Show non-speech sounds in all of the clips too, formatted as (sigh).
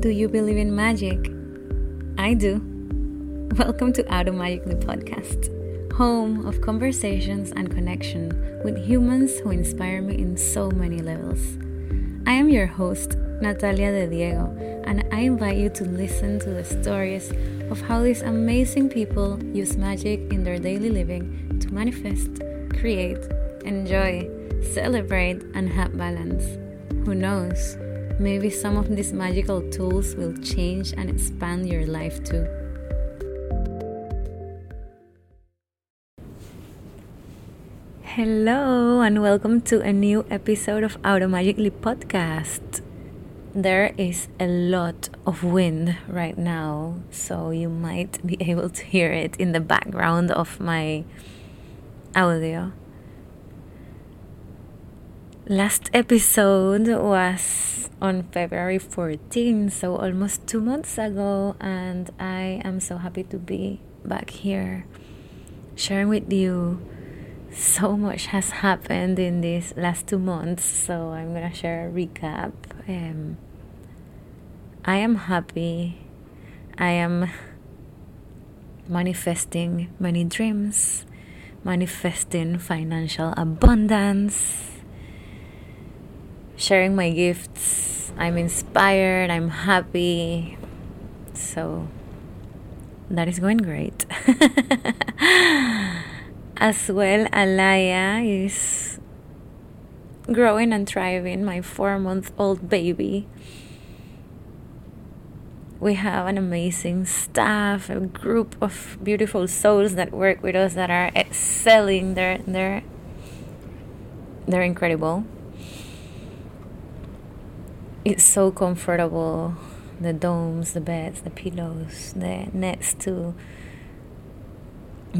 Do you believe in magic? I do. Welcome to Automagically Podcast, home of conversations and connection with humans who inspire me in so many levels. I am your host, Natalia de Diego, and I invite you to listen to the stories of how these amazing people use magic in their daily living to manifest, create, enjoy, celebrate, and have balance. Who knows? Maybe some of these magical tools will change and expand your life too. Hello, and welcome to a new episode of Automagically Podcast. There is a lot of wind right now, so you might be able to hear it in the background of my audio. Last episode was on February 14, so almost two months ago, and I am so happy to be back here sharing with you. So much has happened in these last two months, so I'm gonna share a recap. Um, I am happy. I am manifesting many dreams, manifesting financial abundance sharing my gifts. I'm inspired, I'm happy. So that is going great. (laughs) As well, Alaya is growing and thriving, my four month old baby. We have an amazing staff, a group of beautiful souls that work with us that are excelling. They're, they're, they're incredible it's so comfortable. The domes the beds the pillows the nets to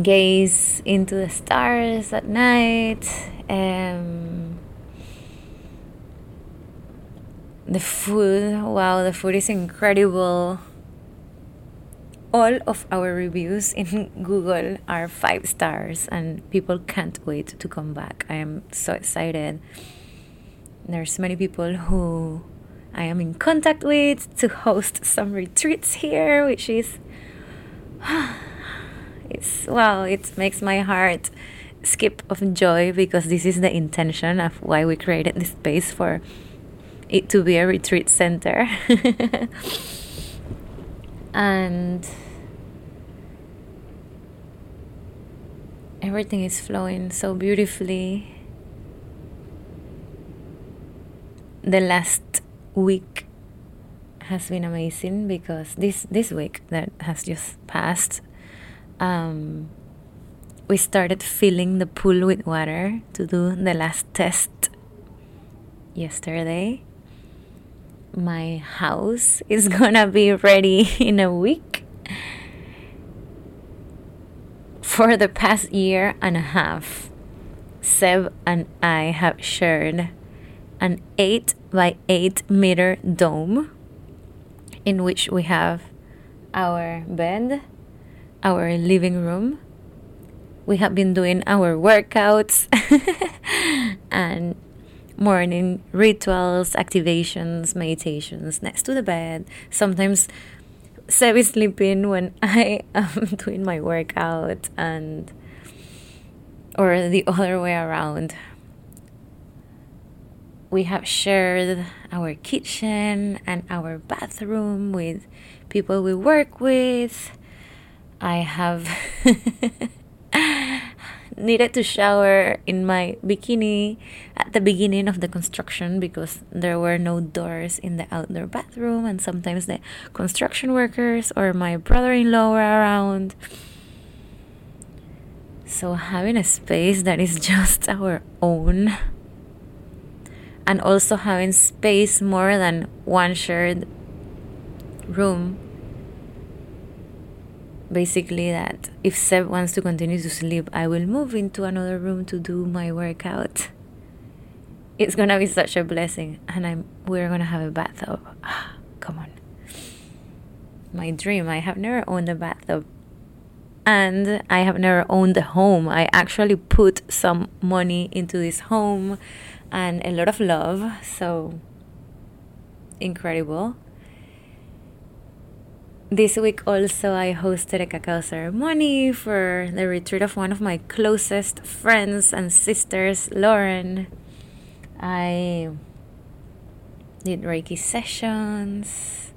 gaze into the stars at night. Um, the food wow the food is incredible. All of our reviews in (laughs) google are five stars and people can't wait to come back. I am so excited. There's many people who I am in contact with to host some retreats here, which is (sighs) it's well, it makes my heart skip of joy because this is the intention of why we created this space for it to be a retreat center. (laughs) and everything is flowing so beautifully. The last week has been amazing because this this week that has just passed um, we started filling the pool with water to do the last test yesterday. My house is (laughs) gonna be ready in a week for the past year and a half. Seb and i have shared an 8 by 8 meter dome in which we have our bed, our living room. We have been doing our workouts (laughs) and morning rituals, activations, meditations next to the bed. Sometimes Seb is sleeping when (laughs) I am doing my workout and or the other way around we have shared our kitchen and our bathroom with people we work with. I have (laughs) needed to shower in my bikini at the beginning of the construction because there were no doors in the outdoor bathroom, and sometimes the construction workers or my brother in law were around. So, having a space that is (laughs) just our own and also having space more than one shared room basically that if Seb wants to continue to sleep, I will move into another room to do my workout. It's gonna be such a blessing, and I'm we're gonna have a bathtub. (sighs) Come on, my dream. I have never owned a bathtub, and I have never owned a home. I actually put some money into this home and a lot of love. So incredible. this week also I hosted a cacao ceremony for the retreat of one of my closest friends and sisters, Lauren. I did Reiki sessions.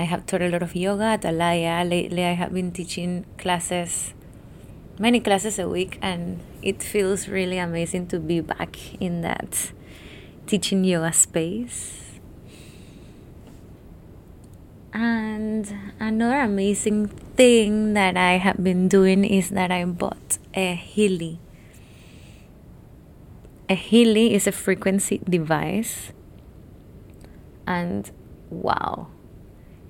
I have taught a lot of yoga at Alaya. Lately, I have been teaching classes, many classes a week, and it feels really amazing to be back in that teaching yoga space. And another amazing thing that I have been doing is that I bought a Healy. A Healy is a frequency device. And wow,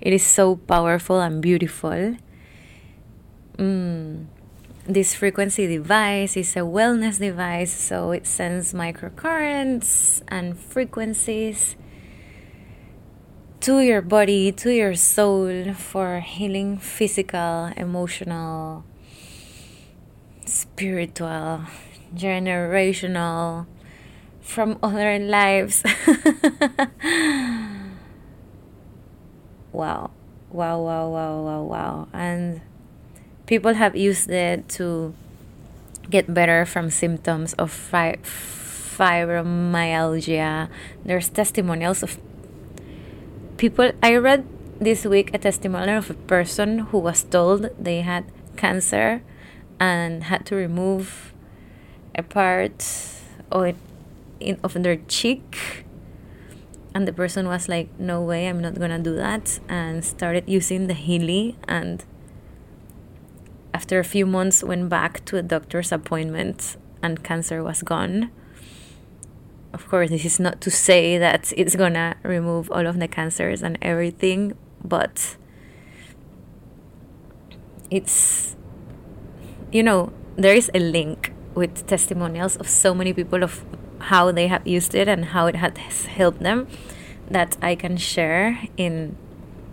it is so powerful and beautiful. Mm. This frequency device is a wellness device, so it sends microcurrents and frequencies to your body, to your soul for healing physical, emotional, spiritual, generational, from other lives. (laughs) wow. Wow, wow, wow, wow, wow. And people have used it to get better from symptoms of fi- fibromyalgia. There's testimonials of people I read this week a testimonial of a person who was told they had cancer and had to remove a part of, in, of their cheek and the person was like no way i'm not gonna do that and started using the healy. And after a few months went back to a doctor's appointment and cancer was gone. Of course, this is not to say that it's gonna remove all of the cancers and everything, but it's, you know, there is a link with testimonials of so many people of how they have used it and how it has helped them that I can share in,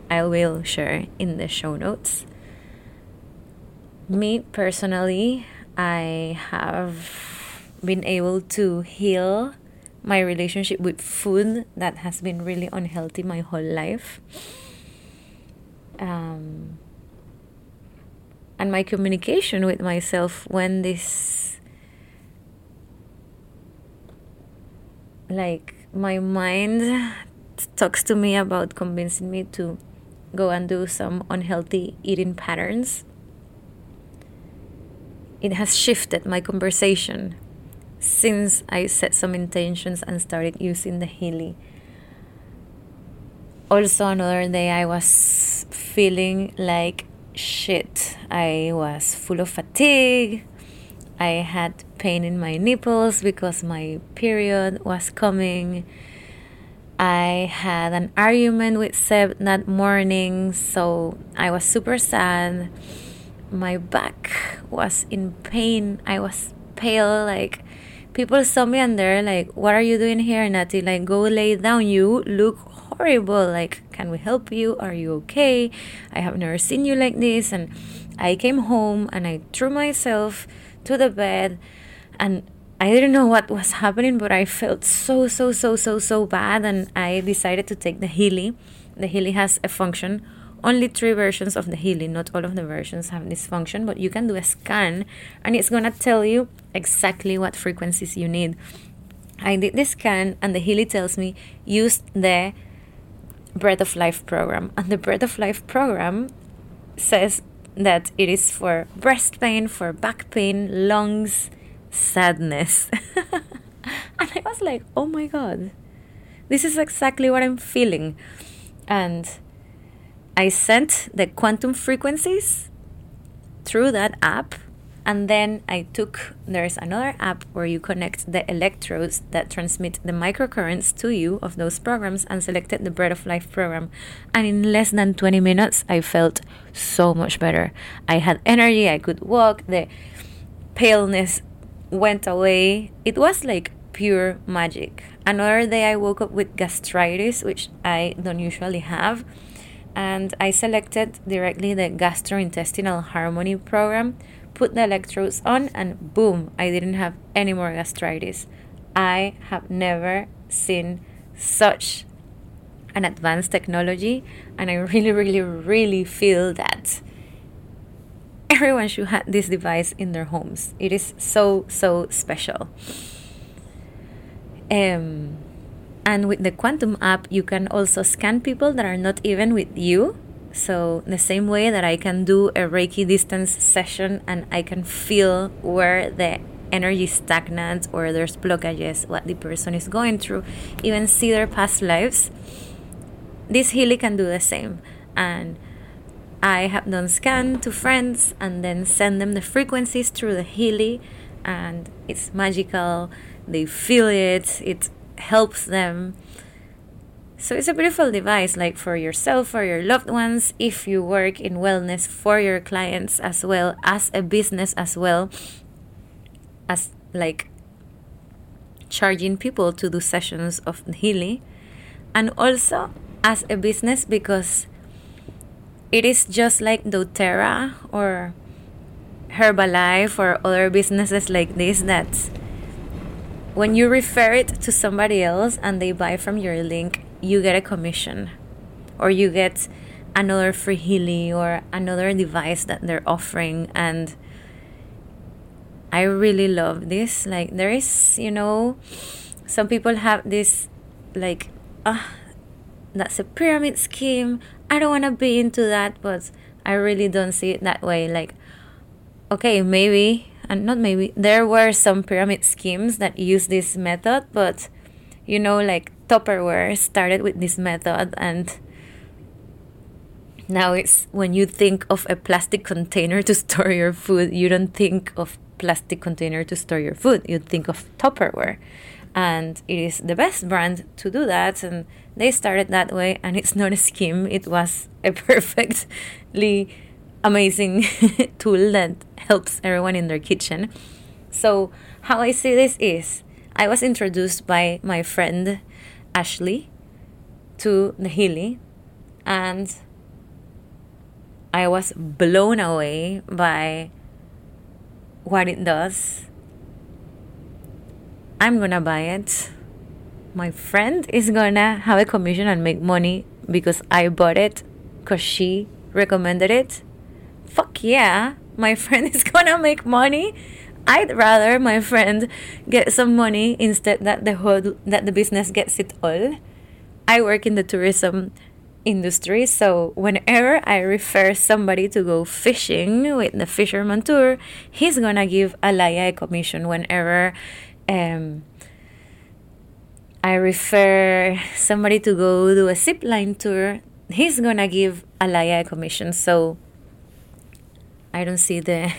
I will share in the show notes. Me personally, I have been able to heal my relationship with food that has been really unhealthy my whole life. Um, and my communication with myself when this like my mind talks to me about convincing me to go and do some unhealthy eating patterns it has shifted my conversation since I set some intentions and started using the Healy. Also, another day I was feeling like shit. I was full of fatigue. I had pain in my nipples because my period was coming. I had an argument with Seb that morning, so I was super sad. My back was in pain. I was pale, like people saw me and they're like, What are you doing here, Nati? Like, go lay down. You look horrible. Like, can we help you? Are you okay? I have never seen you like this. And I came home and I threw myself to the bed and I didn't know what was happening, but I felt so, so, so, so, so bad. And I decided to take the Healy. The Healy has a function only three versions of the Healy not all of the versions have this function but you can do a scan and it's gonna tell you exactly what frequencies you need i did the scan and the Healy tells me use the breath of life program and the breath of life program says that it is for breast pain for back pain lungs sadness. (laughs) And i was like oh my god this is exactly what i'm feeling. And I sent the quantum frequencies through that app and then I took there's another app where you connect the electrodes that transmit the microcurrents to you of those programs and selected the Breath of Life program and in less than 20 minutes I felt so much better. I had energy, I could walk, the paleness went away. It was like pure magic. Another day I woke up with gastritis which I don't usually have and I selected directly the gastrointestinal harmony program, put the electrodes on, and boom, I didn't have any more gastritis. I have never seen such an advanced technology. And I really, really, really feel that everyone should have this device in their homes. It is so, so special. Um, and with the Quantum app, you can also scan people that are not even with you. So, the same way that I can do a Reiki distance session and I can feel where the energy is stagnant or there's blockages, what the person is going through, even see their past lives, this Healy can do the same. And I have done scan to friends and then send them the frequencies through the Healy, and it's magical. They feel it, it helps them. So it's a beautiful device, like for yourself, for your loved ones, if you work in wellness for your clients as well as a business as well as like charging people to do sessions of healing, and also as a business because it is just like doTERRA or Herbalife or other businesses like this that when you refer it to somebody else and they buy from your link, you get a commission or you get another free Healy or another device that they're offering. And I really love this. Like there is you know some people have this like ah that's a pyramid scheme. I don't want to be into that, but I really don't see it that way. Like, okay, maybe, and not maybe, there were some pyramid schemes that use this method, but you know, like Tupperware started with this method, and now it's when you think of a plastic container to (laughs) store your food, you don't think of plastic container to store your food, you think of Tupperware. And it is the best brand to do that and they started that way and it's not a scheme. It was a (laughs) perfectly amazing (laughs) tool that helps everyone in their kitchen. So how i see this is i was introduced by my friend ashley to the healy and i was blown away by what it does I'm gonna buy it. My friend is gonna have a commission and make money because I bought it because she recommended it. Fuck yeah, my (laughs) friend is gonna make money. I'd rather my friend get some money instead that the whole that the business gets it all. I work in the tourism industry, so whenever I refer somebody to go fishing with the fisherman tour, he's gonna give Alaya a commission whenever um, I refer somebody to go do a zip line tour, he's gonna give Alaya a commission. So I don't see the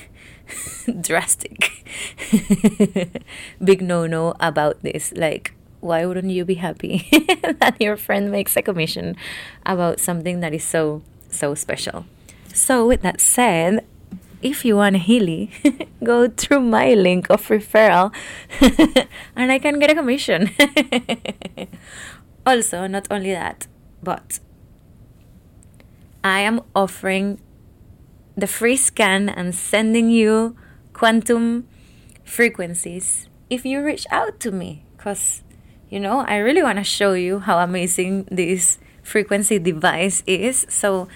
(laughs) drastic (laughs) big no no about this. Like, why wouldn't you be happy (laughs) that your friend makes a commission about something that is so, so special? So, with that said, if you want Healy, go through my link of referral and I can get a commission. also, not only that, but I am offering the free scan and sending you quantum frequencies. If you reach out to me because you know I really want to show you how amazing this frequency device is. So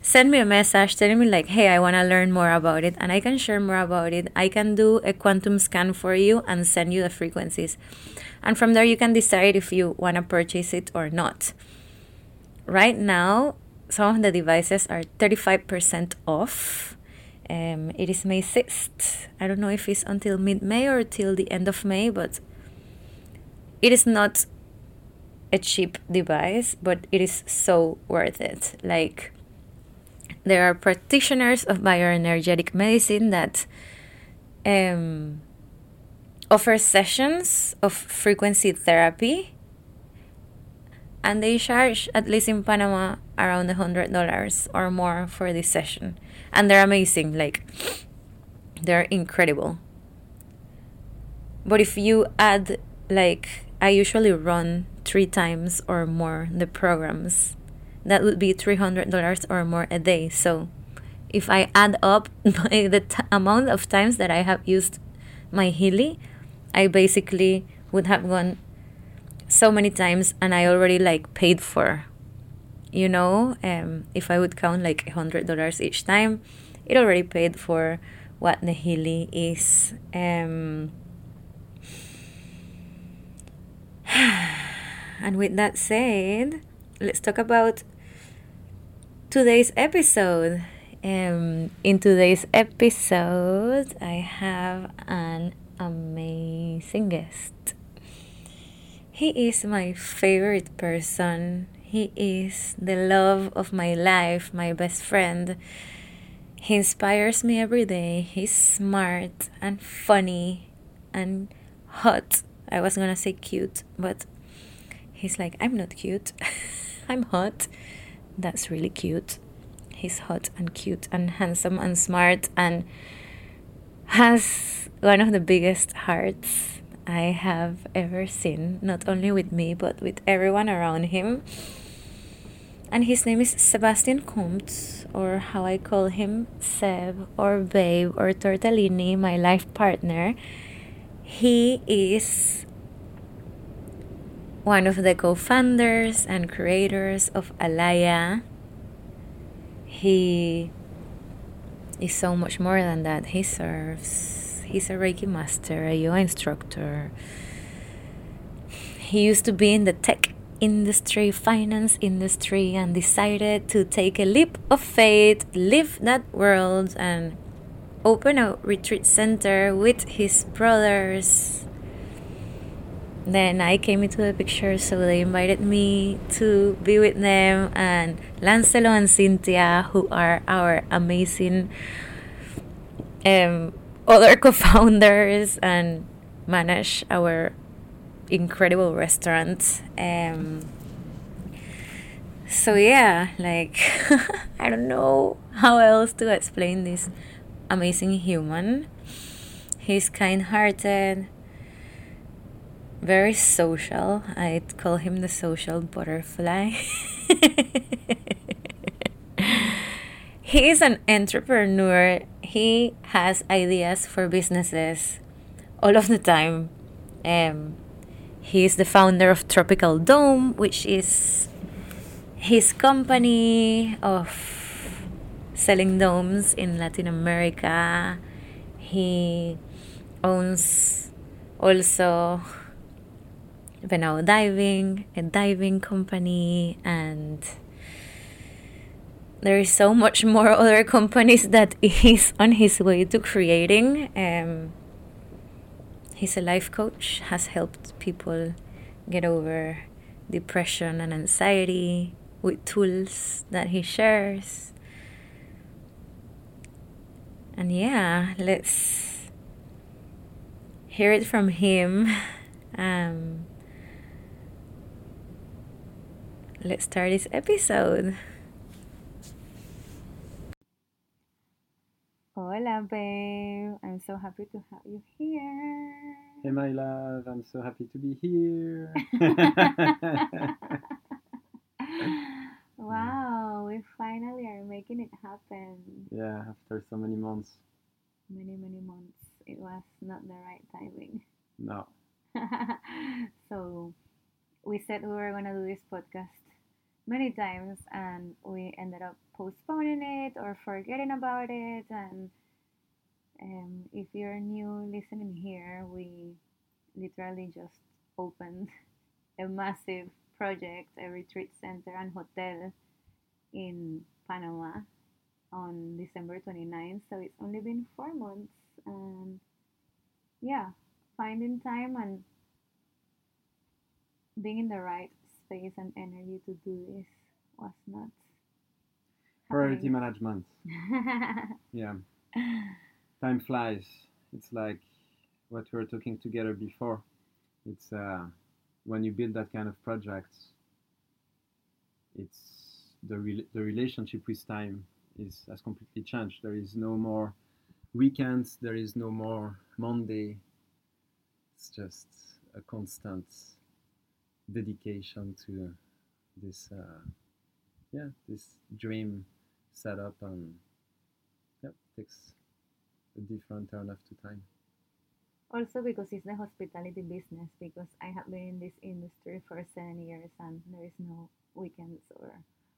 send me a message telling me like hey i want to learn more about it and i can share more about it. I can do a quantum scan for you and send you the frequencies. And from there you can decide if you want to purchase it or not. Right now some of the devices are 35% off. Um, it is may 6th i don't know if it's until mid-may or till the end of may but it is not a cheap device but it is so worth it. Like there are practitioners of bioenergetic medicine that um, offer sessions of frequency therapy and they charge at least in panama around a hundred dollars or more for this session and they're amazing like (sniffs) they're incredible but if you add like i usually run three times or more the programs that would be $300 or more a day. So if I add up (laughs) the t- amount of times that I have used my Healy, I basically would have gone so many times and I already like paid for you know, um, if I would count like hundred dollars each time, it already paid for what Nahili is. Um, (sighs) and with that said, let's talk about today's episode. Um, in today's episode, I have an amazing guest. He is my favorite person. He is the love of my life, my best friend. He inspires me every day. He's smart and funny and hot. I was gonna say cute, but he's like, I'm not cute. (laughs) I'm hot. That's really cute. He's hot and cute and handsome and smart and has one of the biggest hearts I have ever seen, not only with me, but with everyone around him and his name is Sebastian Comte, or how I call him Seb, or Babe, or Tortellini, my life partner. He is one of the co founders and creators of Alaya. He is so much more than that. He serves, he's a Reiki master, a yoga instructor. He used to be in the tech industry, finance industry, and decided to take a leap of faith, leave that world, and open a retreat center with his brothers. Then I came into the picture, so they invited me to be with them, and Lancelo and Cynthia, who are our amazing um, other (laughs) co founders and manage our incredible restaurant. Um, so yeah, like (laughs) I don't know how else to explain this amazing human. He's kind-hearted, very social. I'd call him the social butterfly. (laughs) he is an entrepreneur. He has ideas for businesses all of the time. Um, he is the founder of Tropical Dome, which is his company of selling domes in Latin America. He owns also Venao Diving, a diving company, and there is so much more (laughs) other companies that (laughs) he's on his way to creating. Um, He's a life coach, has helped people get over depression and anxiety with tools that he shares. And yeah, let's hear it from him. (laughs) Um, let's start this episode. Hola, babe. I'm so happy to have you here. Hey, my love. I'm so happy to be here. (laughs) (laughs) wow, we finally are making it happen. Yeah, after so many months. Many, many months. It was not the right timing. No. (laughs) so, we said we were going to do this podcast many times and we ended up postponing it or forgetting about it and um, if you're new listening here we literally just opened (laughs) a massive project a retreat center and hotel in panama on december 29th so it's only been four months and yeah finding time and being in the right space and energy to do this was not priority management. (laughs) Yeah (laughs) time flies. It's like what we were talking together before. It's uh, when you build that kind of projects it's the, re- the relationship with time is has completely changed. There is no more weekends there is no more monday. It's just a constant dedication to this uh, yeah this dream setup and yeah takes different turn after time also because it's the hospitality business because i have been in this industry for seven years and there is no weekends or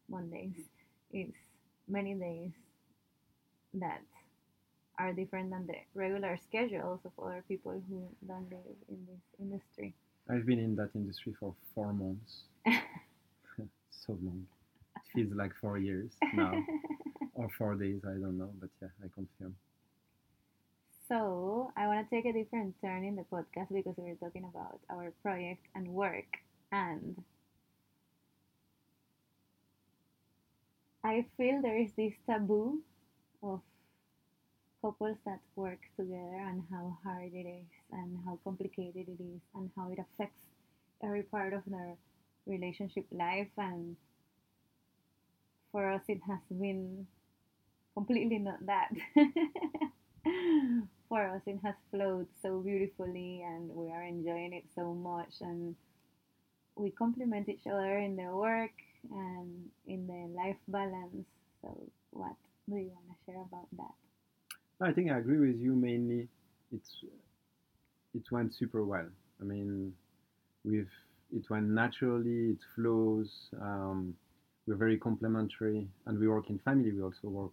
Mondays. It's many days that are different than the regular schedules of other people who don't live in this industry. I've been in that industry for four months. (laughs) so long. It feels like four years now, (laughs) or four days. I don't know, but yeah, I confirm. So I want to take a different turn in the podcast because we're talking about our project and work, and I feel there is this taboo of couples that work together and how hard it is and how complicated it is and how it affects every part of their relationship life and for us it has been completely not that (laughs) for us it has flowed so beautifully and we are enjoying it so much and we complement each other in the work and in the life balance so what do you want to share about that I think I agree with you mainly. It's it went super well. I mean, we've it went naturally. It flows. Um, we're very complementary, and we work in family. We also work,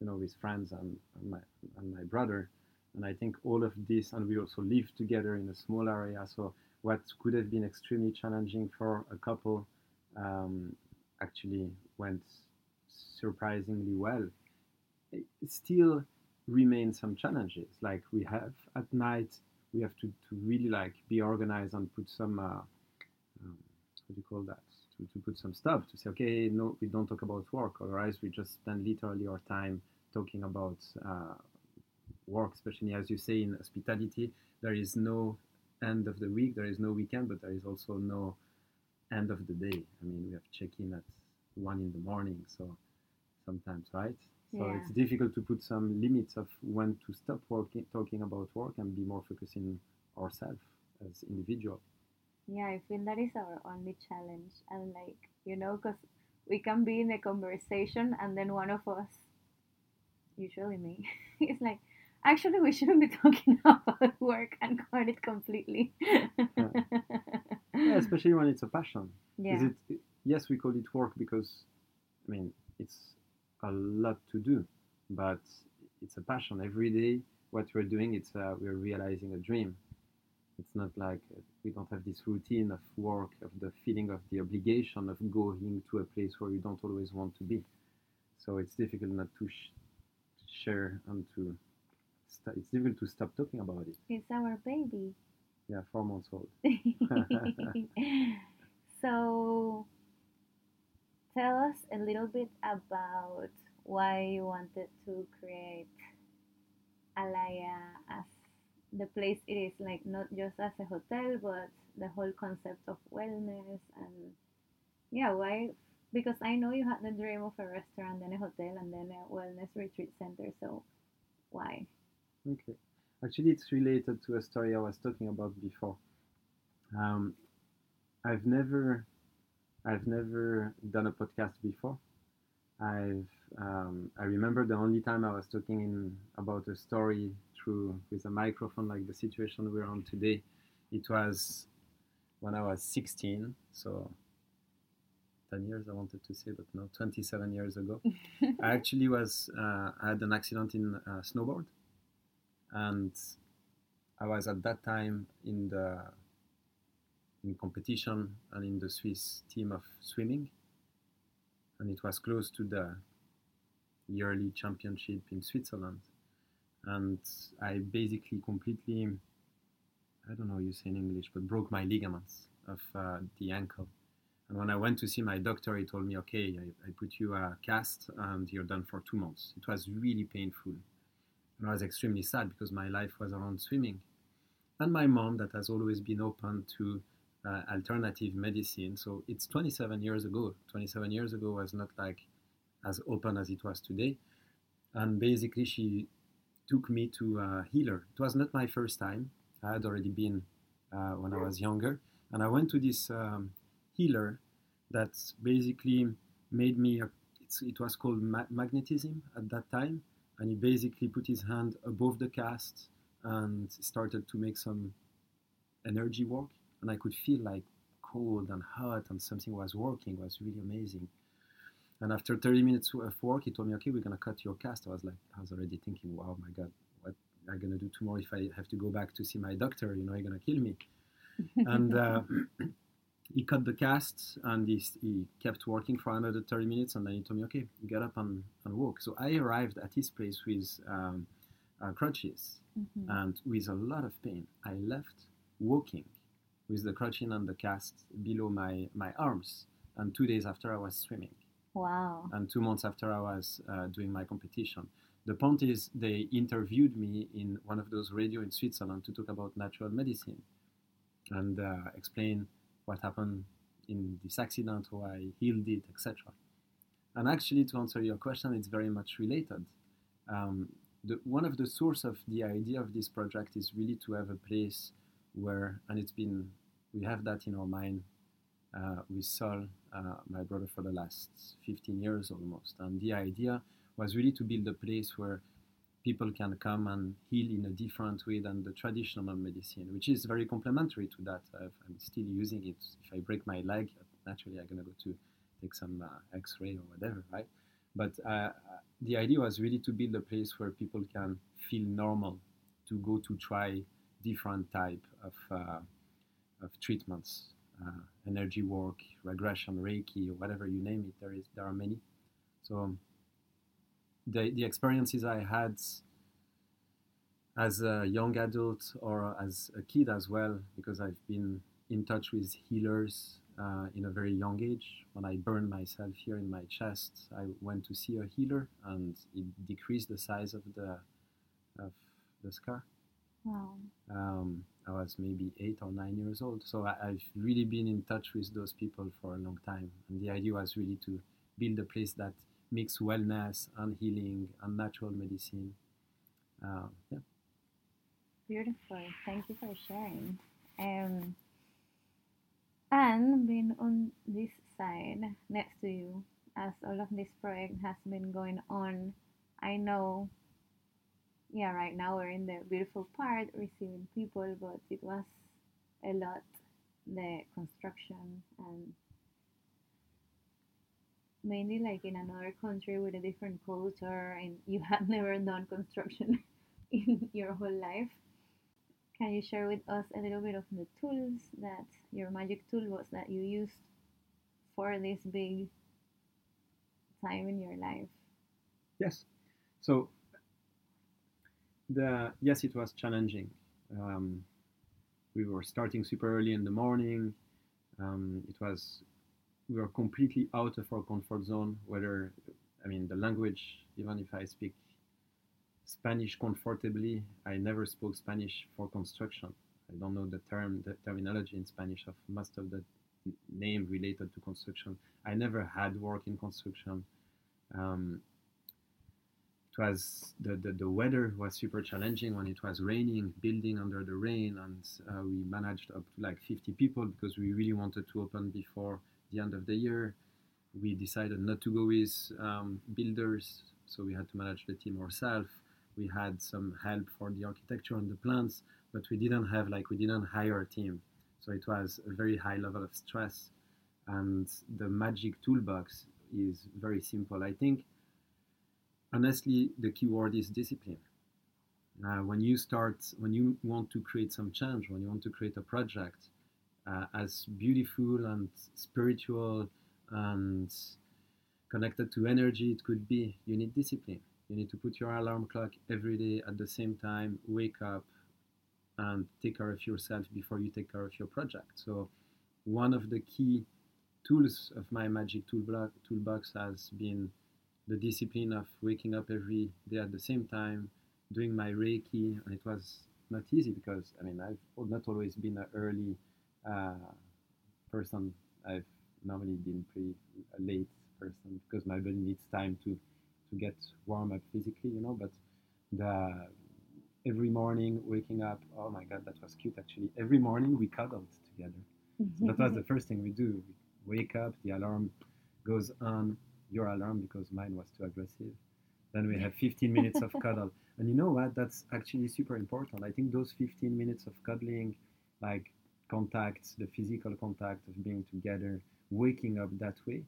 you know, with friends and, and my and my brother. And I think all of this, and we also live together in a small area. So what could have been extremely challenging for a couple um, actually went surprisingly well. It still remain some challenges. Like we have at night, we have to, to really like be organized and put some, uh, um, what do you call that? To, to put some stuff to say, okay, no, we don't talk about work, otherwise we just spend literally our time talking about uh, work, especially as you say in hospitality, there is no end of the week, there is no weekend, but there is also no end of the day. I mean, we have check-in at one in the morning, so sometimes, right? So Yeah. it's difficult to put some limits of when to stop working, talking about work and be more focused in ourselves as individual. Yeah, I feel that is our only challenge. And like, you know, because we can be in a conversation and then one of us, usually me, (laughs) is like, actually, we shouldn't be (laughs) talking about work and cut it completely. Yeah, especially when it's a passion. yeah. Is it? Yes, we call it work because, I mean, it's a lot to do, but it's a passion. Every day, what we're doing, it's uh, we're realizing a dream. It's not like uh, we don't have this routine of work, of the feeling of the obligation of going to a place where you don't always want to be. So it's difficult not to, sh- to share and to. St- it's difficult to stop talking about it. It's our baby. Yeah, four months old. (laughs) (laughs) so, tell us a little bit about why you wanted to create Alaya as the place it is, like not just as a hotel, but the whole concept of wellness and yeah, why? Because I know you had the dream of a restaurant, then a hotel, and then a wellness retreat center. So, why? Okay. Actually, it's related to a story I was talking about before. Um, I've never, I've never done a podcast before. I've, um, I remember the only time I was talking in about a story through with a microphone, like the situation we're on today. It was when I was 16, so 10 years I wanted to say, but no, 27 years ago. (laughs) I actually was, uh, I had an accident in uh, snowboard and I was at that time in the in competition and in the Swiss team of swimming, and it was close to the yearly championship in Switzerland, and I basically completely I don't know how you say in English, but broke my ligaments of uh, the ankle. And when I went to see my doctor, he told me, okay, I, I put you a cast and you're done for two months. It was really painful. And I was extremely sad because my life was around swimming. And my mom, that has always been open to uh, alternative medicine. So it's 27 years ago. 27 years ago was not like as open as it was today. And basically, she took me to a healer. It was not my first time. I had already been uh, when I was younger. And I went to this um, healer that basically made me, a, it was called ma- magnetism at that time and he basically put his hand above the cast and started to make some energy work and i could feel like cold and hot and something was working it was really amazing And after 30 minutes of work, he told me, "Okay, we're gonna cut your cast." I was like, I was already thinking, "Wow, my God, what am I gonna do tomorrow if I have to go back to see my doctor? You know, he's gonna kill me." (laughs) and uh, (clears throat) he cut the cast and he, he kept working for another 30 minutes and then he told me okay get up and, and walk so i arrived at his place with um, uh, crutches Mhm. and with a lot of pain i left walking with the crutching and the cast below my, my arms and two days after i was swimming Wow. and two months after i was uh, doing my competition the point is they interviewed me in one of those radio in switzerland to talk about natural medicine and uh, explain what happened in this accident, how I healed it, etc. And actually, to answer your question, it's very much related. Um, the, one of the source of the idea of this project is really to have a place where, and it's been, we have that in our mind uh, with Sol, uh, my brother, for the last 15 years almost. And the idea was really to build a place where people can come and heal in a different way than the traditional medicine, which is very complementary to that. I've, I'm still using it. If I break my leg, naturally I'm gonna go to take some uh, X-ray or whatever, right? But uh, the idea was really to build a place where people can feel normal, to go to try different type of uh, of treatments, uh, energy work, regression, Reiki, or whatever you name it. There is there are many. So the, the experiences I had as a young adult or as a kid as well, because I've been in touch with healers uh, in a very young age. When I burned myself here in my chest, I went to see a healer, and it decreased the size of the of the scar. Wow. Um, I was maybe eight or nine years old, so I, I've really been in touch with those people for a long time. And the idea was really to build a place that mix wellness and healing and natural medicine. Uh, yeah. Beautiful. Thank you for sharing. Um, and being on this side next to you, as all of this project has been going on, I know, yeah, right now we're in the beautiful part receiving people, but it was a lot the construction and mainly like in another country with a different culture and you (laughs) had never done construction (laughs) in your whole life. Can you share with us a little bit of the tools that your magic tool was that you used for this big time in your life? Yes. So the yes, it was challenging. Um, we were starting super early in the morning. Um, it was we are completely out of our comfort zone. Whether I mean the language, even if I speak Spanish comfortably, I never spoke Spanish for construction. I don't know the term, the terminology in Spanish of most of the name related to construction. I never had work in construction. Um, it was the, the, the weather was super challenging when it was raining, building under the rain, and uh, we managed up to like 50 people because we really wanted to open before the end of the year. We decided not to go with um, builders, so we had to manage the team ourselves. We had some help for the architecture and the plans, but we didn't have like we didn't hire a team, so it was a very high level of stress. And the magic toolbox is very simple. I think honestly the key word is discipline. Uh, when you start, when you want to create some change, when you want to create a project, uh, as beautiful and spiritual and connected to energy it could be, you need discipline. You need to put your alarm clock every day at the same time, wake up, and take care of yourself before you take care of your project. So, one of the key tools of my magic toolbox, has been the discipline of waking up every day at the same time, doing my Reiki, and it was not easy because I mean I've not always been an early uh, person. I've normally been pretty a late person because my body needs time to to get warm up physically, you know. But the every morning waking up, oh my god, that was cute actually. Every morning we cuddled together. So that was the (laughs) first thing we do. We wake up, the alarm goes on, your alarm because mine was too aggressive. Then we have 15 minutes of cuddle. And you know what? That's actually super important. I think those 15 minutes of cuddling, like contact, the physical contact of being together, waking up that way,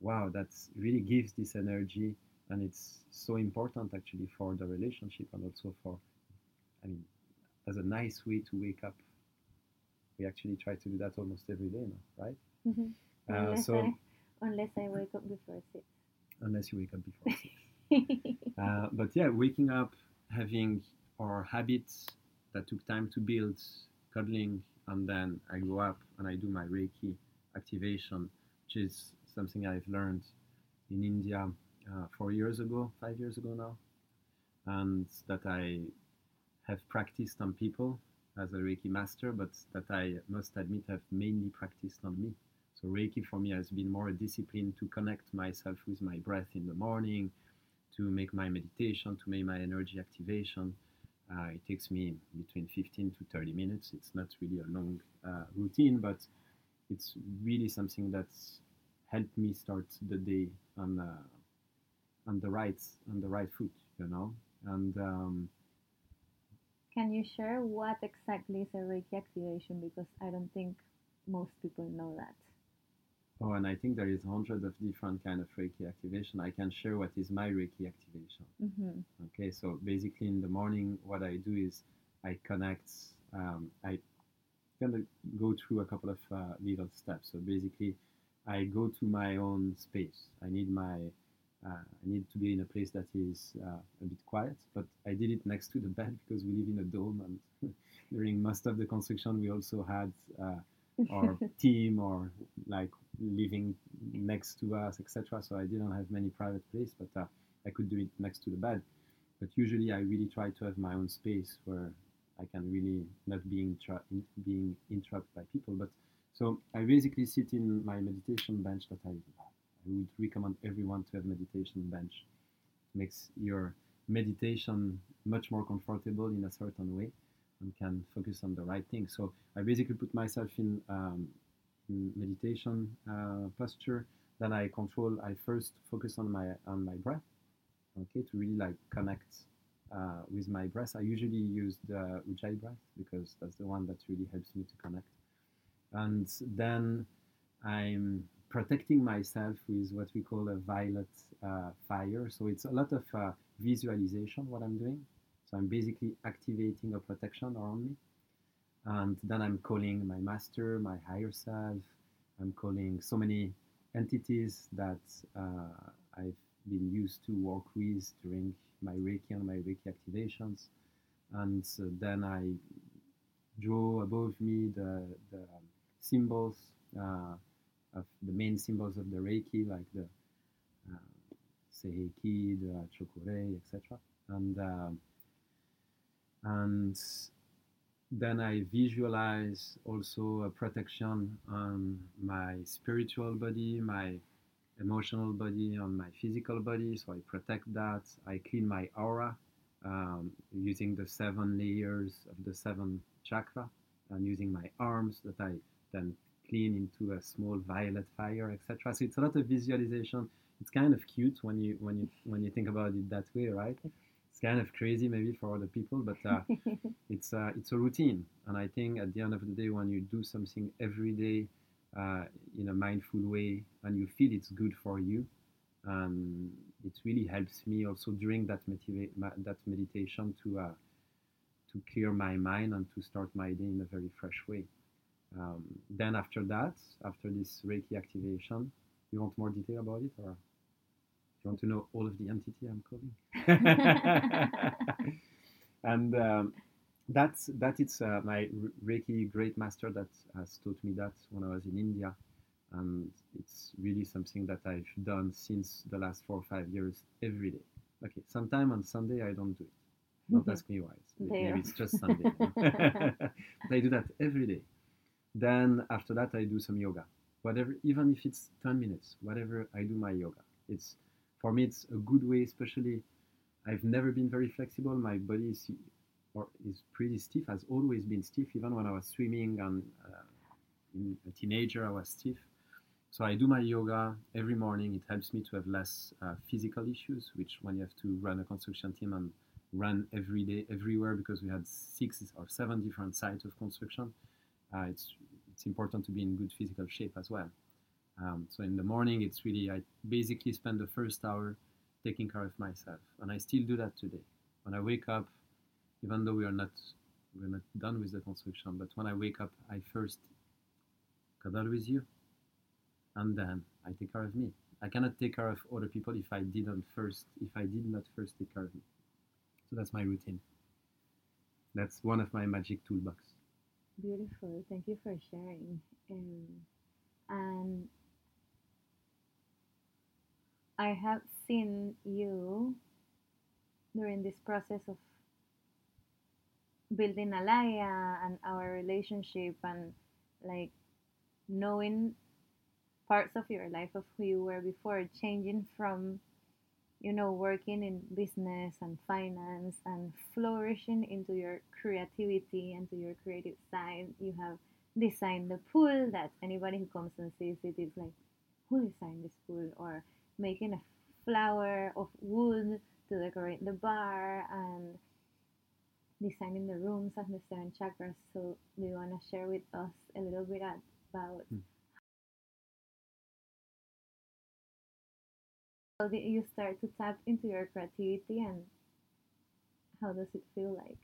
wow, that really gives this energy, and it's so important actually for the relationship and also for, I mean, as a nice way to wake up. We actually try to do that almost every day now, right? Mm-hmm. Uh, unless, so I, unless I wake up before six. unless you wake up before six. (laughs) Uh, but yeah, waking up, having our habits that took time to build, cuddling, and then I go up and I do my Reiki activation, which is something I've learned in India uh, four years ago, five years ago now, and that I have practiced on people as a Reiki master, but that I must admit have mainly practiced on me. So Reiki for me has been more a discipline to connect myself with my breath in the morning, to make my meditation, to make my energy activation. Uh, it takes me between 15 to 30 minutes. It's not really a long uh, routine, but it's really something that's helped me start the day on uh, on the right on the right foot, you know. And um, Can you share what exactly is a Reiki activation? Because I don't think most people know that. Oh, and I think there is hundreds of different kind of Reiki activation. I can share what is my Reiki activation. Mm-hmm. Okay, so basically in the morning, what I do is I connect. Um, I gonna go through a couple of uh, little steps. So basically, I go to my own space. I need my. Uh, I need to be in a place that is uh, a bit quiet, but I did it next to the bed (laughs) because we live in a dome, and (laughs) during most of the construction, we also had our (laughs) team or like living next to us, etc. So I didn't have many private place, but uh, I could do it next to the bed. But usually, I really try to have my own space where I can really not being in, being interrupted by people. But so I basically sit in my meditation bench that I, I would recommend everyone to have meditation bench. makes your meditation much more comfortable in a certain way and can focus on the right thing. So I basically put myself in, um, in meditation uh, posture. Then I control. I first focus on my on my breath. Okay, to really like connect uh, with my breath. I usually use the Ujjayi breath because that's the one that really helps me to connect. And then I'm protecting myself with what we call a violet uh, fire. So it's a lot of uh, visualization what I'm doing. I'm basically activating a protection around me. And then I'm calling my master, my higher self. I'm calling so many entities that uh, I've been used to work with during my Reiki and my Reiki activations. And so then I draw above me the, the symbols uh, of the main symbols of the Reiki, like the uh, the Chokurei, etc. And um, and then I visualize also a protection on my spiritual body, my emotional body, on my physical body. So I protect that. I clean my aura um, using the seven layers of the seven chakra and using my arms that I then clean into a small violet fire, etc. So it's a lot of visualization. It's kind of cute when you when you when you think about it that way, right? Kind of crazy maybe for other people, but uh, (laughs) it's uh, it's a routine. And I think at the end of the day, when you do something every day uh, in a mindful way and you feel it's good for you, um, it really helps me also during that motiva- that meditation to uh, to clear my mind and to start my day in a very fresh way. Um, then after that, after this Reiki activation, you want more detail about it, or you want to know all of the entity I'm calling? (laughs) (laughs) and um, that's that it's uh, my Reiki great master that has taught me that when I was in India, and it's really something that I've done since the last four or five years every day. Okay, sometime on Sunday I don't do it. Don't ask me why. It's, maybe it's just Sunday. (laughs) I do that every day. Then after that I do some yoga. Whatever, even if it's 10 minutes, whatever I do my yoga. It's for me it's a good way, especially I've never been very flexible. My body is or is pretty stiff, has always been stiff, even when I was swimming and uh, in a teenager I was stiff. So I do my yoga every morning. It helps me to have less uh, physical issues, which when you have to run a construction team and run every day, everywhere, because we had six or seven different sites of construction, uh, it's it's important to be in good physical shape as well. Um, so in the morning, it's really I basically spend the first hour taking care of myself, and I still do that today. When I wake up, even though we are not we're not done with the construction, but when I wake up, I first cuddle with you, and then I take care of me. I cannot take care of other people if I didn't first if I did not first take care of me. So that's my routine. That's one of my magic toolbox. Beautiful. Thank you for sharing. Um, and I have seen you during this process of building Alaya and our relationship and like knowing parts of your life of who you were before, changing from, you know, working in business and finance and flourishing into your creativity and to your creative side. You have designed the pool that anybody who comes and sees it is like, who designed this pool? Or making a flower of wood to decorate the bar and designing the rooms and the seven chakras. So, do you want to share with us a little bit about Hmm. how did you start to tap into your creativity and how does it feel like?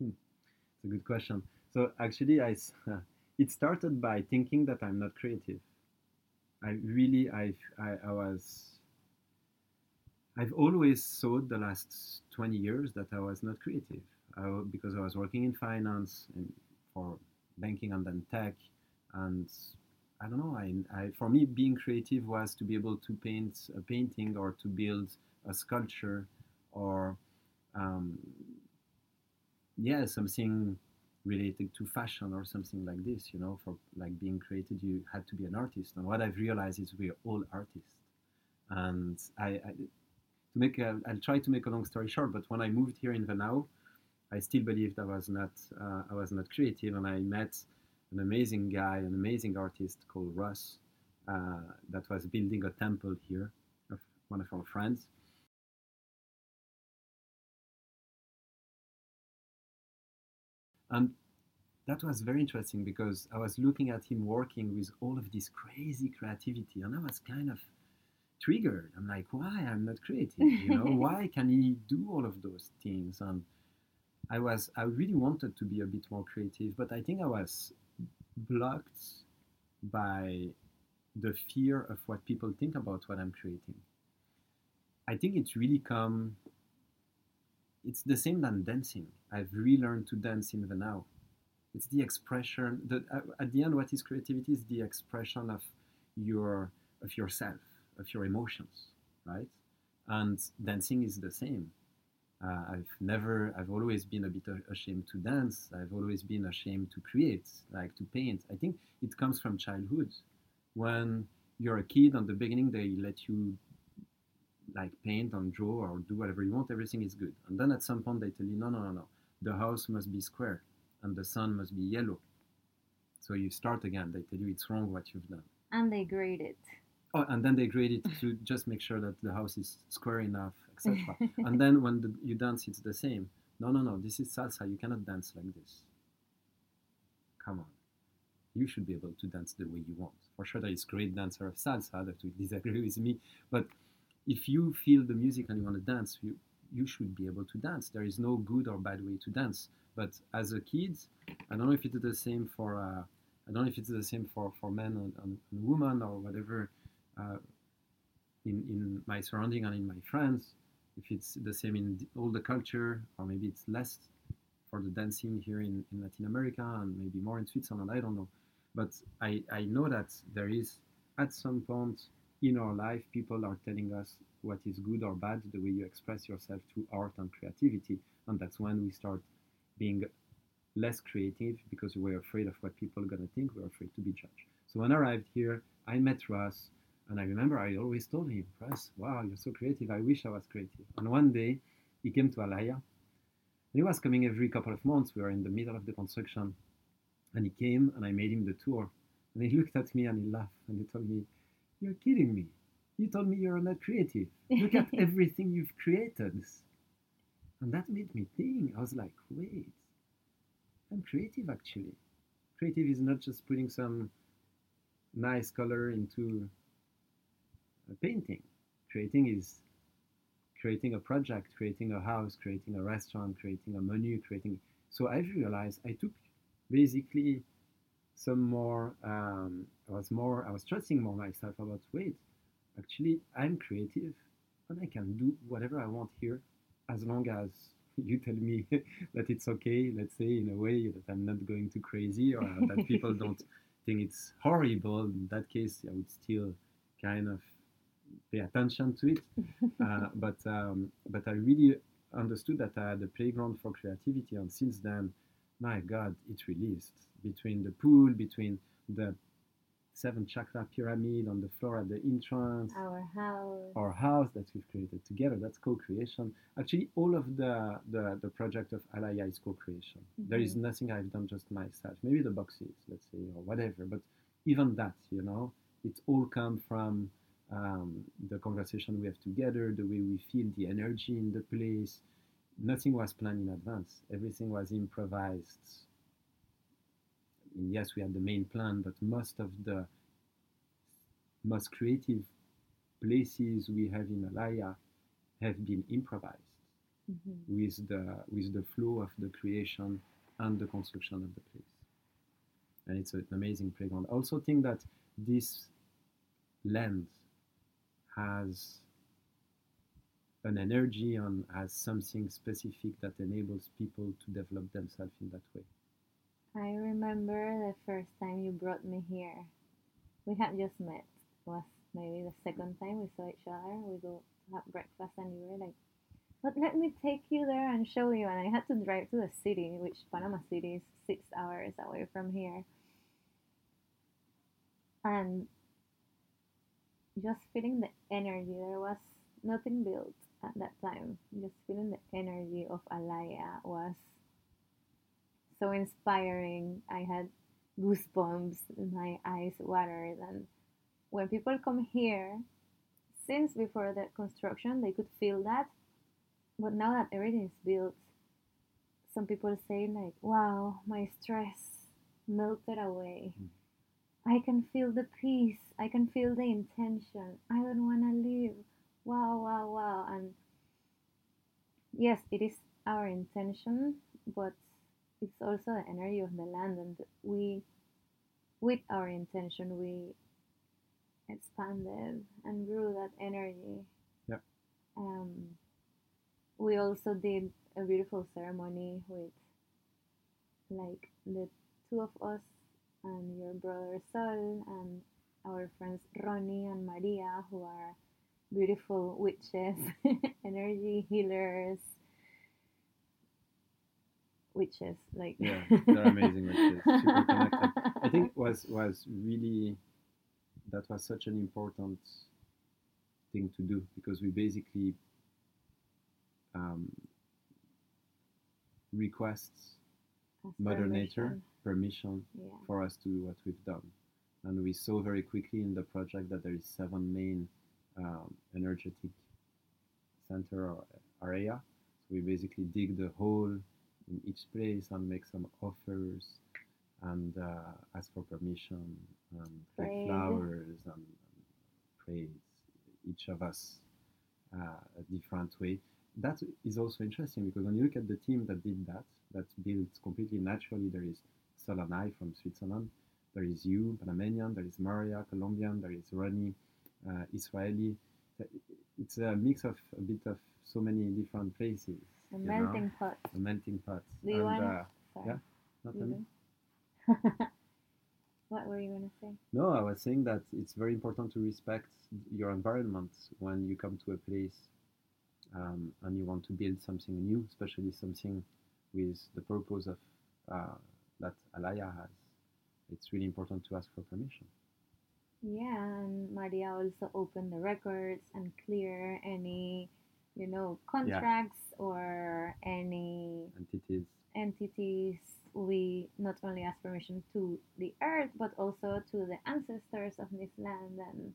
It's a good question. So actually, I (laughs) it started by thinking that I'm not creative. I really, I, I, I was, I've always thought the last 20 years that I was not creative I, because I was working in finance and for banking and then tech. And I don't know, I, I, for me, being creative was to be able to paint a painting or to build a sculpture or, um, yeah, something related to fashion or something like this you know for like being created you had to be an artist. And what i've realized is we're all artists. And i, I to make i'll try to make a long story short but when i moved here in Venao, i still believed i was not uh, i was not creative. And i met an amazing guy an amazing artist called russ uh, that was building a temple here of one of our friends and that was very interesting because I was looking at him working with all of this crazy creativity, and I was kind of triggered. I'm like, why I'm not creative? You know, (laughs) why can he do all of those things? And I was, I really wanted to be a bit more creative, but I think I was blocked by the fear of what people think about what I'm creating. I think it's really come. It's the same than dancing. I've relearned to dance in Venao. It's the expression that uh, at the end what is creativity is the expression of your of yourself of your emotions right? And dancing is the same. Uh, i've never i've always been a bit ashamed to dance. I've always been ashamed to create like to paint. I think it comes from childhood. When you're a kid at the beginning they let you like paint and draw or do whatever you want everything is good and then at some point they tell you no no no no the house must be square and the sun must be yellow. So you start again. They tell you it's wrong what you've done. And they grade it. Oh, and then they grade it to just make sure that the house is square enough, etc. (laughs) and then when the, you dance, it's the same. No, no, no. This is salsa. You cannot dance like this. Come on. You should be able to dance the way you want. For sure, there is great dancer of salsa that will disagree with me. But if you feel the music and you want to dance, you you should be able to dance. There is no good or bad way to dance. But as a kid, I don't know if it's the same for uh, I don't know if it's the same for, for men and, and, and women or whatever uh, in, in my surrounding and in my friends. If it's the same in all the culture, or maybe it's less for the dancing here in, in Latin America and maybe more in Switzerland, I don't know. But I, I know that there is at some point in our life, people are telling us what is good or bad, the way you express yourself through art and creativity. And that's when we start being less creative because we're afraid of what people are going to think. We're afraid to be judged. So when I arrived here, I met Russ, and I remember I always told him, Russ, wow, you're so creative. I wish I was creative. And one day, he came to Alaya. And he was coming every couple of months. We were in the middle of the construction. And he came, and I made him the tour. And he looked at me and he laughed, and he told me, You're kidding me. You told me you're not creative. Look at (laughs) everything you've created. And that made me think. I was like, wait, I'm creative actually. Creative is not just putting some nice color into a painting. Creating is creating a project, creating a house, creating a restaurant, creating a menu, creating. So I realized I took basically some more. Um, I was more. I was trusting more myself about wait. Actually, I'm creative, and I can do whatever I want here, as long as you tell me (laughs) that it's okay. Let's say in a way that I'm not going too crazy, or that people (laughs) don't think it's horrible. In that case, I would still kind of pay attention to it. (laughs) uh, but um, but I really understood that I had a playground for creativity, and since then, my God, it released between the pool, between the seven chakra pyramid on the floor at the entrance, our house, our house that we've created together. That's co-creation. Actually, all of the the, the project of Alaya is co-creation. Mm-hmm. There is mm-hmm. nothing I've done just myself. Maybe the boxes, let's say, or whatever. But even that, you know, it all come from um, the conversation we have together, the way we feel, the energy in the place. Nothing was planned in advance. Everything was improvised. Mean, yes, we had the main plan, but most of the most creative places we have in Alaya have been improvised mm-hmm. with the with the flow of the creation and the construction of the place. And it's an amazing playground. I also think that this land has an energy and has something specific that enables people to develop themselves in that way. I remember the first time you brought me here. We had just met. It was maybe the second time we saw each other. We go to have breakfast and you were like, but let me take you there and show you. And I had to drive to the city, which Panama City is six hours away from here. And just feeling the energy. There was nothing built at that time. Just feeling the energy of Alaya was so inspiring. I had goosebumps, my eyes watered. And when people come here, since before the construction, they could feel that. But now that everything is built, some people say, like, wow, my stress melted away. Mm. I can feel the peace. I can feel the intention. I don't want to leave. Wow, wow, wow. And yes, it is our intention, but it's also the energy of the land. And we, with our intention, we expanded and grew that energy. Yeah. Um, we also did a beautiful ceremony with like the two of us and your brother Sol and our friends Ronnie and Maria, who are beautiful witches, (laughs) energy healers, witches. Like yeah, (laughs) they're amazing witches, super connected. I think (laughs) was was really that was such an important thing to do because we basically um, requests Mother Nature permission yeah. for us to do what we've done. And we saw very quickly in the project that there is seven main um, energetic center or area. So we basically dig the hole in each place and make some offers and uh, ask for permission and take flowers and, and praise each of us uh, a different way. That is also interesting because when you look at the team that did that, that built completely naturally, there is Solanai from Switzerland. There is you, Panamanian. There is Maria, Colombian. There is Ronnie, uh, Israeli. It's a mix of a bit of so many different places. A melting pot. A melting pot. Do you and, want? Uh, yeah, not (laughs) what were you gonna say? No, I was saying that it's very important to respect your environment when you come to a place um, and you want to build something new, especially something with the purpose of uh, that Alaya has, it's really important to ask for permission. Yeah, and Maria also opened the records and clear any, you know, contracts or any entities. Entities. We not only ask permission to the earth, but also to the ancestors of this land and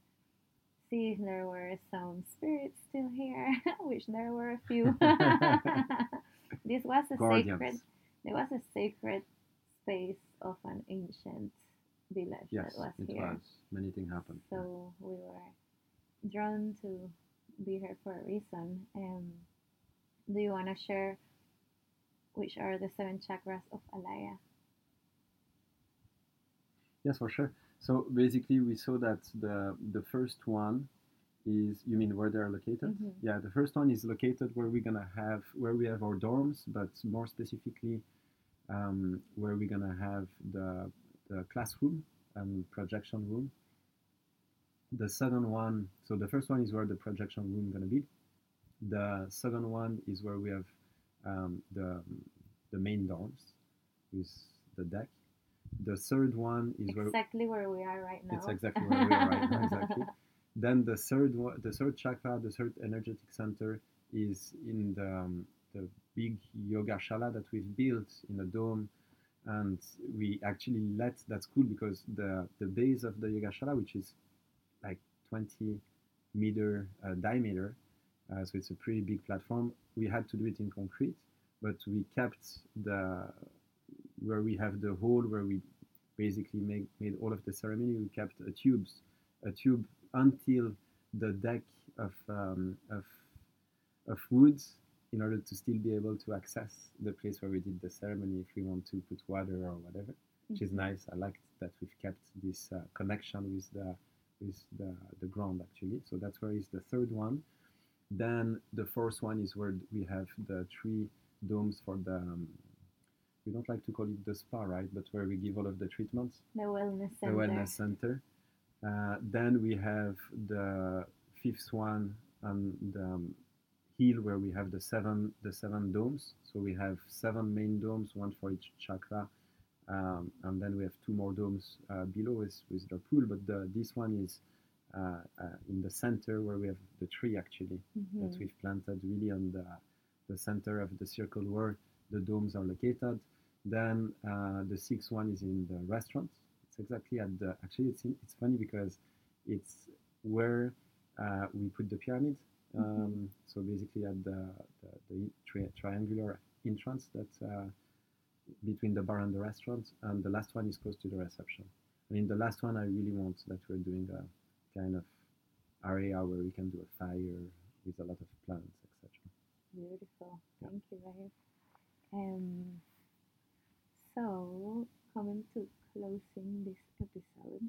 see if there were some spirits still here, (laughs) which there were a few. (laughs) this was a Guardians. sacred. There was a sacred space of an ancient village Yes, that was it here. was. Many things happened. So we were drawn to be here for a reason. Um, do you want to share which are the seven chakras of Alaya? Yes, for sure. So basically, we saw that the the first one is you mean where they are located? Mhm. Yeah, the first one is located where we're gonna have where we have our dorms, but more specifically, um, where we're gonna have the the classroom and projection room. The second one, so the first one is where the projection room gonna be. The second one is where we have um, the the main dorms with the deck. The third one is where Exactly where we are right now. it's exactly where we are right now. Exactly. (laughs) Then the third one, the third chakra, the third energetic center is in the um, the big yoga shala that we've built in a dome, and we actually let that's cool because the the base of the yoga shala, which is like 20 meter uh, diameter, uh, so it's a pretty big platform. We had to do it in concrete, but we kept the where we have the hole where we basically make, made all of the ceremony. We kept a tubes, a tube until the deck of um, of of woods in order to still be able to access the place where we did the ceremony if we want to put water or whatever, which is nice. I liked that we've kept this uh, connection with the with the, the ground actually. So that's where is the third one. Then the fourth one is where we have the three domes for the. Um, we don't like to call it the spa, right? But where we give all of the treatments The wellness center, the wellness center. Uh, then we have the fifth one and the um, hill where we have the seven the seven domes. So we have seven main domes, one for each chakra, um, and then we have two more domes uh, below with, with the pool. But the, this one is uh, uh, in the center where we have the tree actually that Mhm. we've planted really on the, the center of the circle where the domes are located. Then uh, the sixth one is in the restaurant. It's exactly at the. Actually, it's in, it's funny because it's where uh, we put the pyramid. Um, So basically, at the the, the tri- triangular entrance that's uh, between the bar and the restaurant, and the last one is close to the reception. I mean, the last one I really want that we're doing a kind of area where we can do a fire with a lot of plants, etc. Beautiful. Yeah. Thank you, Raif. Um, so, coming to closing this episode,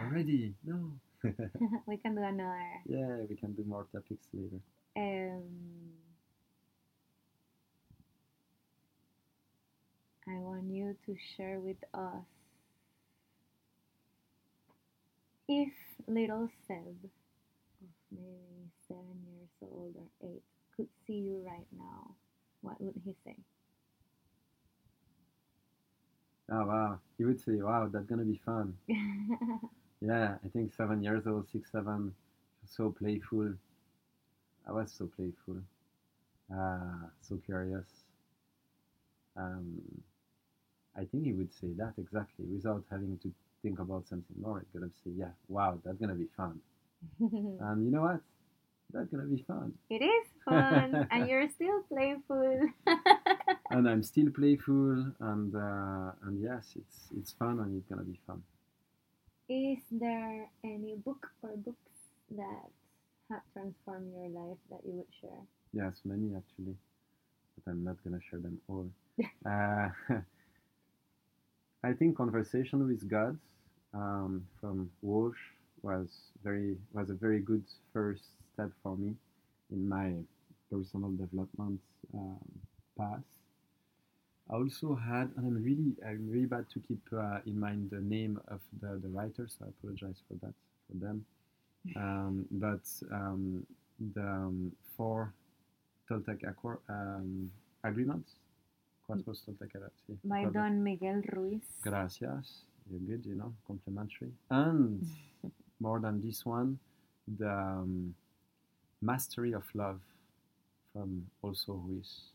Already? No. (laughs) (laughs) we can do another. yeah, we can do more topics later. Um, I want you to share with us if little Seb, of maybe seven years old or eight, could see you right now, what would he say? Oh wow, he would say, "Wow, that's gonna be fun." (laughs) Yeah, I think seven years old, six, seven, so playful. I was so playful, uh, so curious. Um, I think he would say that exactly without having to think about something more. He's gonna say, "Yeah, wow, that's gonna be fun." (laughs) And you know what? That's gonna be fun. it is fun, and you're still playful. (laughs) And I'm still playful, and uh, and yes, it's it's fun, and it's gonna be fun. Is there any book or books that have transformed your life that you would share? Yes, many actually, but I'm not gonna share them all. (laughs) uh, (laughs) I think conversation with God um, from Walsch was very was a very good first step for me in my personal development um, path. I also had, and I'm really I'm really bad to keep uh, in mind the name of the, the writer, so I apologize for that for them. (laughs) Um, but um, the um, four Toltec Accord, um, agreements. Cuatro Toltec sí, By. Don Miguel Ruiz. Gracias. You're good, you know, complimentary. And (laughs) more than this one, the um, Mastery of Love from also Ruiz.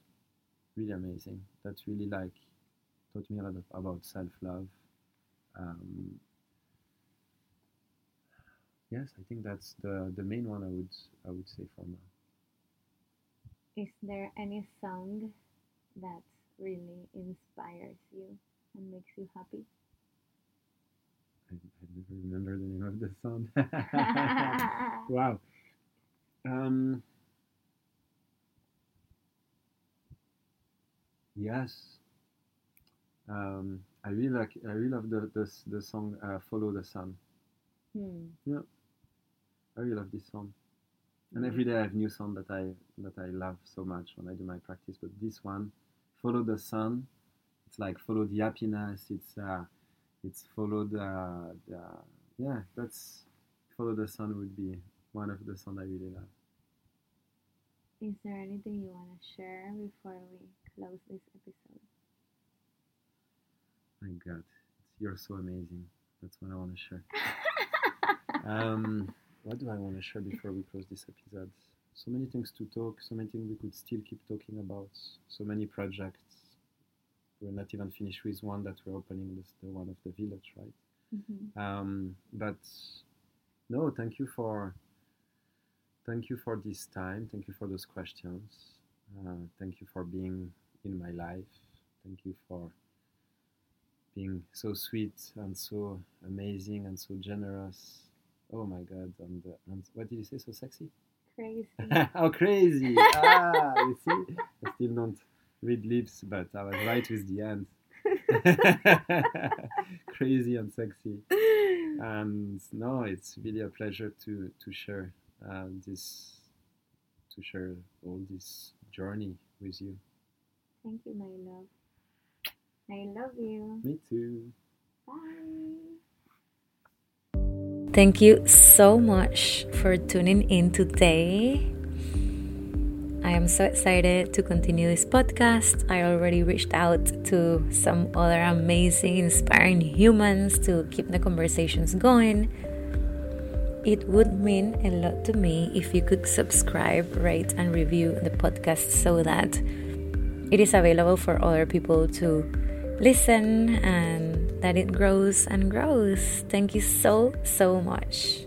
Really amazing. That's really like taught me a lot of, about self love. Um, yes, I think that's the, the main one I would I would say for now. Is there any song that really inspires you and makes you happy? I, I never remember the name of the song. (laughs) (laughs) wow. Um, yes. Um, I really like. I really love the the, the song uh, "Follow the Sun." Hmm. Yeah, I really love this song. And every day I have new song that I that I love so much when I do my practice. But this one, "Follow the Sun," it's like follow the happiness. It's uh, it's follow the, the yeah. That's follow the sun would be one of the songs I really love. Is there anything you want to share before we close this episode? My God, you're so amazing. That's what I want to share. (laughs) um, what do I want to share before we close this episode? So many things to talk, so many things we could still keep talking about, so many projects. We're not even finished with one that we're opening, this the one of the village, right? Mm-hmm. Um, but no, thank you for thank you for this time. Thank you for those questions. Uh, thank you for being in my life. Thank you for being so sweet and so amazing and so generous. Oh my God! And, uh, and what did you say? So sexy? Crazy. (laughs) How crazy! (laughs) ah, you see, I still don't read lips, but I was right with the end. (laughs) crazy and sexy. And no, it's really a pleasure to to share uh, this, to share all this journey with you. Thank you, my love. I love you. Me too. Bye. Thank you so much for tuning in today. I am so excited to continue this podcast. I already reached out to some other amazing, inspiring humans to keep the conversations going. It would mean a lot to me if you could subscribe, rate, and review the podcast so that it is available for other people to listen and that it grows and grows. Thank you so, so much.